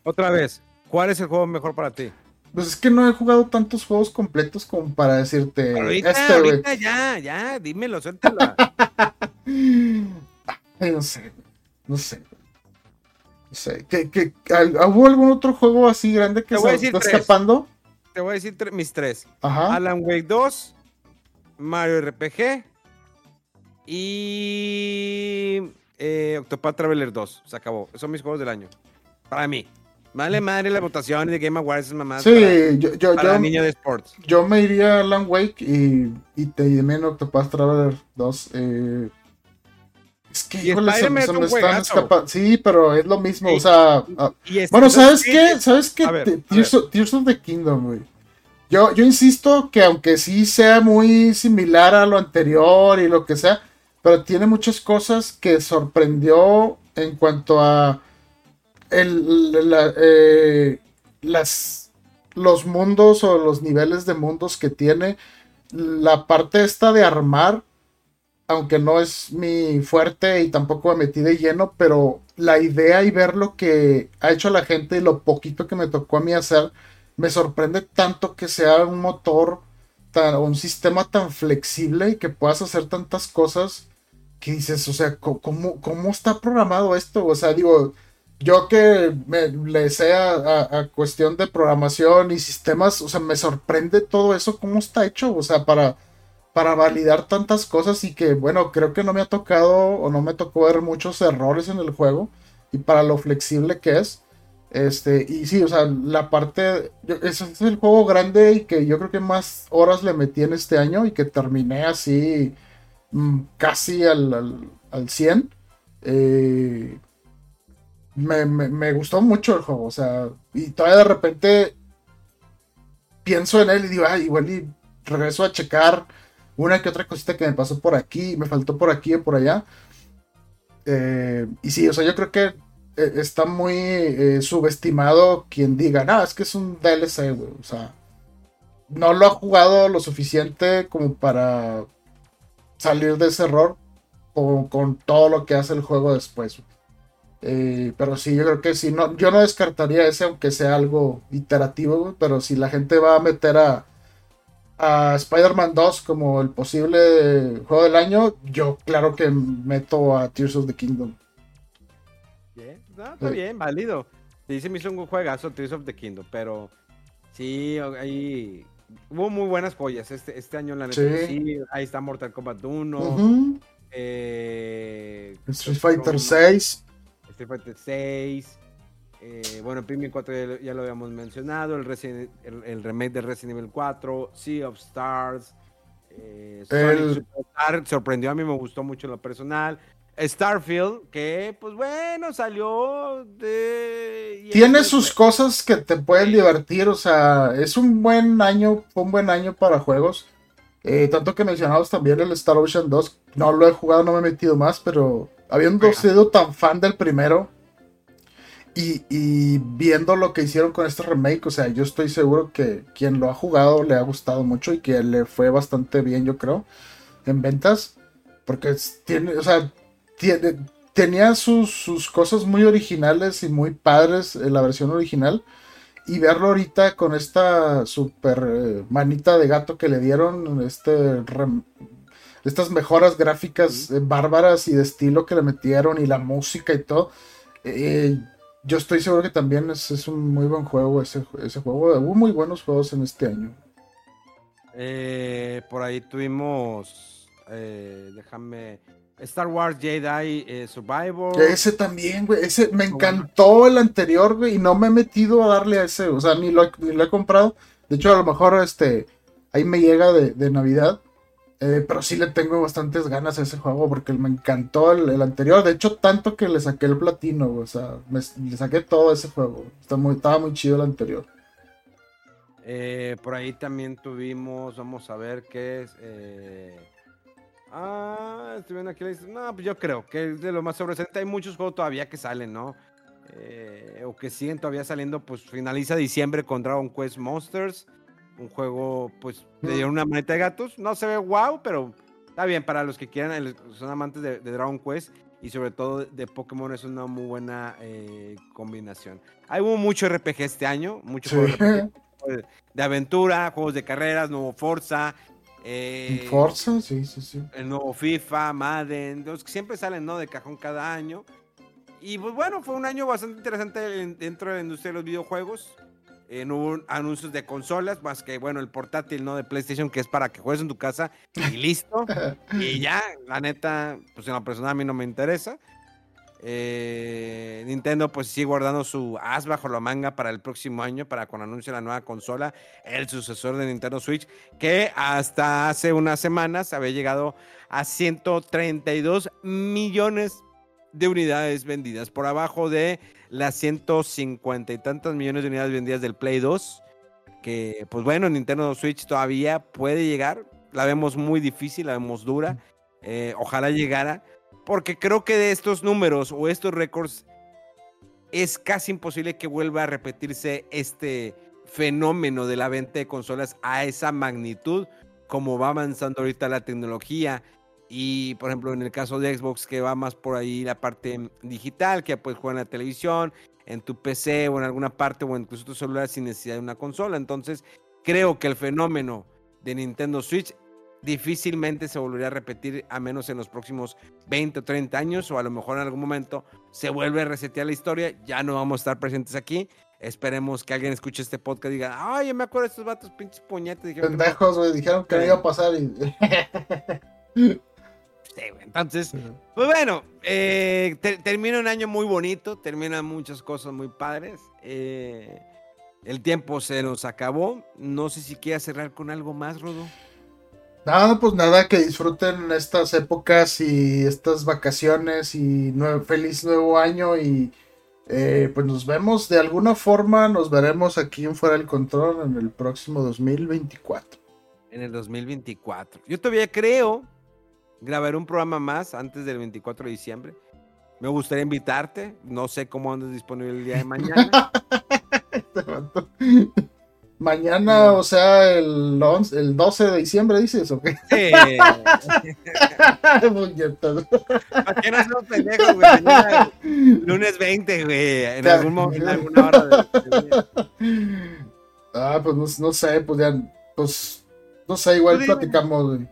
Otra vez, ¿cuál es el juego mejor para ti? Pues es que no he jugado tantos juegos completos como para decirte ahorita, este, ahorita ya, ya, dímelo, suéltalo. Ay, no sé, no sé. No sé. ¿Qué, qué, ¿Hubo algún otro juego así grande que se está tres. escapando? Te voy a decir mis tres. Ajá. Alan Wake 2, Mario RPG y eh, Octopath Traveler 2. Se acabó. Son mis juegos del año. Para mí. Vale madre la votación de Game Awards, esas mamás. Sí, para, yo, yo, para yo, niño de sports. yo me iría a Alan Wake y, y te también Octopath Traveler 2. Eh, es que, híjole, se, se me están escapando. Sí, pero es lo mismo. Sí. O sea, ah, Bueno, ¿sabes qué? ¿Sabes qué? Tears, of, Tears of the Kingdom, güey. Yo, yo insisto que aunque sí sea muy similar a lo anterior y lo que sea, pero tiene muchas cosas que sorprendió en cuanto a el, eh, las, los mundos o los niveles de mundos que tiene. La parte esta de armar, aunque no es mi fuerte y tampoco me metí de lleno, pero la idea y ver lo que ha hecho la gente y lo poquito que me tocó a mí hacer, me sorprende tanto que sea un motor, tan, un sistema tan flexible y que puedas hacer tantas cosas que dices, o sea, ¿cómo, cómo está programado esto? O sea, digo, yo que le sé a, a- a cuestión de programación y sistemas, o sea, me sorprende todo eso, cómo está hecho, o sea, para, para validar tantas cosas y que, bueno, creo que no me ha tocado o no me tocó ver muchos errores en el juego y para lo flexible que es. Este, y sí, o sea, la parte, ese es el juego grande y que yo creo que más horas le metí en este año y que terminé así mm, casi al, al, al 100. Eh, me, me- gustó mucho el juego, o sea, y todavía de repente pienso en él y digo, ay, igual y regreso a checar una que otra cosita que me pasó por aquí, me faltó por aquí y por allá. Eh, y sí, o sea, yo creo que está muy eh, subestimado quien diga, no, es que es un DLC, güey. O sea, no lo ha jugado lo suficiente como para salir de ese error con, con todo lo que hace el juego después. Eh, pero sí, yo creo que sí, no, yo no descartaría ese aunque sea algo iterativo, pero si la gente va a meter a, a Spider-Man 2 como el posible juego del año, yo claro que meto a Tears of the Kingdom. Bien, está bien, válido. Sí, se me hizo un juegazo Tears of the Kingdom, pero sí, ahí hubo muy buenas joyas este, este año, la neta. Sí. ahí está Mortal Kombat 1. eh, Street Fighter 6. Street Fighter 6. Eh, bueno, Pikmin 4 ya, lo habíamos mencionado. El, el, remake de Resident Evil 4. Sea of Stars. Eh, el... sorprendió a mí, me gustó mucho en lo personal. Starfield, que pues bueno, salió de... Tiene sus cosas que te pueden divertir, o sea, es un buen año, fue un buen año para juegos. Eh, tanto que mencionamos también el Star Ocean 2, no lo he jugado, no me he metido más, pero habiendo sido tan fan del primero y, viendo lo que hicieron con este remake, o sea, yo estoy seguro que quien lo ha jugado le ha gustado mucho y que le fue bastante bien, yo creo, en ventas. Porque tiene, o sea, tenía sus, sus, cosas muy originales y muy padres en la versión original. Y verlo ahorita con esta super eh, manita de gato que le dieron, este estas mejoras gráficas eh, bárbaras y de estilo que le metieron y la música y todo. Eh, yo estoy seguro que también es, es, un muy buen juego ese, ese juego. Hubo muy buenos juegos en este año. por ahí tuvimos, déjame, Star Wars Jedi eh, Survivor. Ese también, güey. Ese me encantó el anterior, güey. Y no me he metido a darle a ese. O sea, ni lo, he comprado. De hecho, a lo mejor este. Ahí me llega de, Navidad. Eh, pero sí le tengo bastantes ganas a ese juego porque me encantó el, anterior. De hecho, tanto que le saqué el platino, güey. O sea, le saqué todo ese juego. Está muy, estaba muy chido el anterior. Eh, por ahí también tuvimos, vamos a ver qué es. Ah, estoy viendo aquí. No, pues yo creo que es de lo más sobresaliente. Hay muchos juegos todavía que salen, ¿no? Eh, o que siguen todavía saliendo. Pues finaliza diciembre con Dragon Quest Monsters. Un juego, pues, le dieron una maneta de gatos. No se ve wow, pero está bien para los que quieran, son amantes de, Dragon Quest. Y sobre todo de Pokémon es una muy buena eh, combinación. Hay hubo mucho RPG este año, muchos juegos de, de aventura, juegos de carreras, nuevo Forza, eh, Forza, sí, sí, sí. El nuevo FIFA, Madden, los que siempre salen, ¿no? De cajón cada año. Y pues bueno, fue un año bastante interesante dentro de la industria de los videojuegos. Eh, no hubo anuncios de consolas, más que, bueno, el portátil, ¿no? De PlayStation, que es para que juegues en tu casa y listo. y ya, la neta, pues en la persona a mí no me interesa. Eh, Nintendo pues sigue guardando su as bajo la manga para el próximo año, para cuando anuncie la nueva consola, el sucesor de Nintendo Switch, que hasta hace unas semanas había llegado a 132 millones de unidades vendidas, por abajo de las 150 y tantas millones de unidades vendidas del Play 2, que pues bueno, Nintendo Switch todavía puede llegar, la vemos muy difícil, la vemos dura, eh, ojalá llegara porque creo que de estos números o estos récords es casi imposible que vuelva a repetirse este fenómeno de la venta de consolas a esa magnitud como va avanzando ahorita la tecnología y por ejemplo en el caso de Xbox que va más por ahí la parte digital que puedes jugar en la televisión, en tu PC o en alguna parte o incluso tu celular sin necesidad de una consola. Entonces creo que el fenómeno de Nintendo Switch difícilmente se volvería a repetir a menos en los próximos 20 o 30 años o a lo mejor en algún momento se vuelve a resetear la historia, ya no vamos a estar presentes aquí. Esperemos que alguien escuche este podcast y diga, ay, yo me acuerdo de estos vatos pinches puñetes. Dijeron Pendejos, güey, dijeron que no iba a pasar y... Sí, Entonces, pues bueno, eh, termina un año muy bonito, terminan muchas cosas muy padres. Eh, el tiempo se nos acabó. No sé si quieras cerrar con algo más, Rodo. Nada, pues nada, que disfruten estas épocas y estas vacaciones y feliz nuevo año y eh, pues nos vemos de alguna forma, nos veremos aquí en Fuera del Control en el próximo 2024. En el 2024. Yo todavía creo grabar un programa más antes del 24 de diciembre. Me gustaría invitarte. No sé cómo andas disponible el día de mañana. Mañana, o sea, el, 11 el 12 de diciembre, dices, ¿o qué? Sí. ¿Para qué no somos pendejos, güey? Mañana, Lunes 20, güey. En, algún momento, en alguna hora de- ah, pues no, no sé, pues ya, pues, no sé, igual Tú platicamos, güey.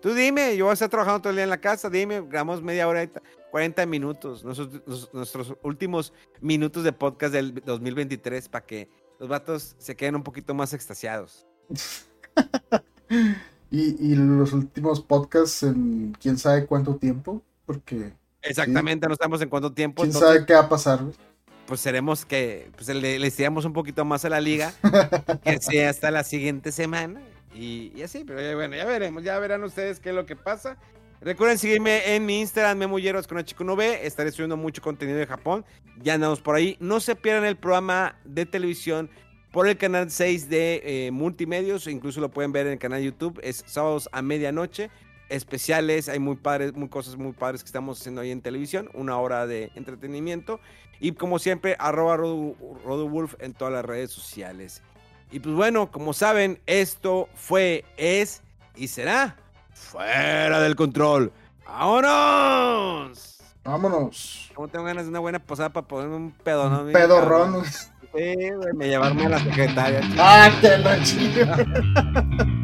Tú dime, yo voy a estar trabajando todo el día en la casa. Dime, grabamos media hora, 40 minutos. Nuestros, nuestros últimos minutos de podcast del 2023 para que los vatos se queden un poquito más extasiados. Y, y los últimos podcasts en quién sabe cuánto tiempo, porque Exactamente, no sabemos en cuánto tiempo. quién entonces, sabe qué va a pasar, pues seremos que pues, le, le estiramos un poquito más a la liga, que sea hasta la siguiente semana. Y, y así, pero ya, bueno, ya veremos, ya verán ustedes qué es lo que pasa. Recuerden seguirme en mi Instagram, Memulleros con Chico Nube. Estaré subiendo mucho contenido de Japón. Ya andamos por ahí. No se pierdan el programa de televisión por el canal 6 de eh, Multimedios. Incluso lo pueden ver en el canal YouTube. Es sábados a medianoche. Especiales, hay muy padres, muy cosas muy padres que estamos haciendo ahí en televisión. Una hora de entretenimiento. Y como siempre, arroba Rodowulf en todas las redes sociales. Y pues bueno, como saben, esto fue, es y será fuera del control. ¡Vámonos! Vámonos. Como tengo ganas de una buena posada para ponerme un. Un bien pedorrón. Sí, güey, me llevarme a la secretaria. chico. Ah, que la chica.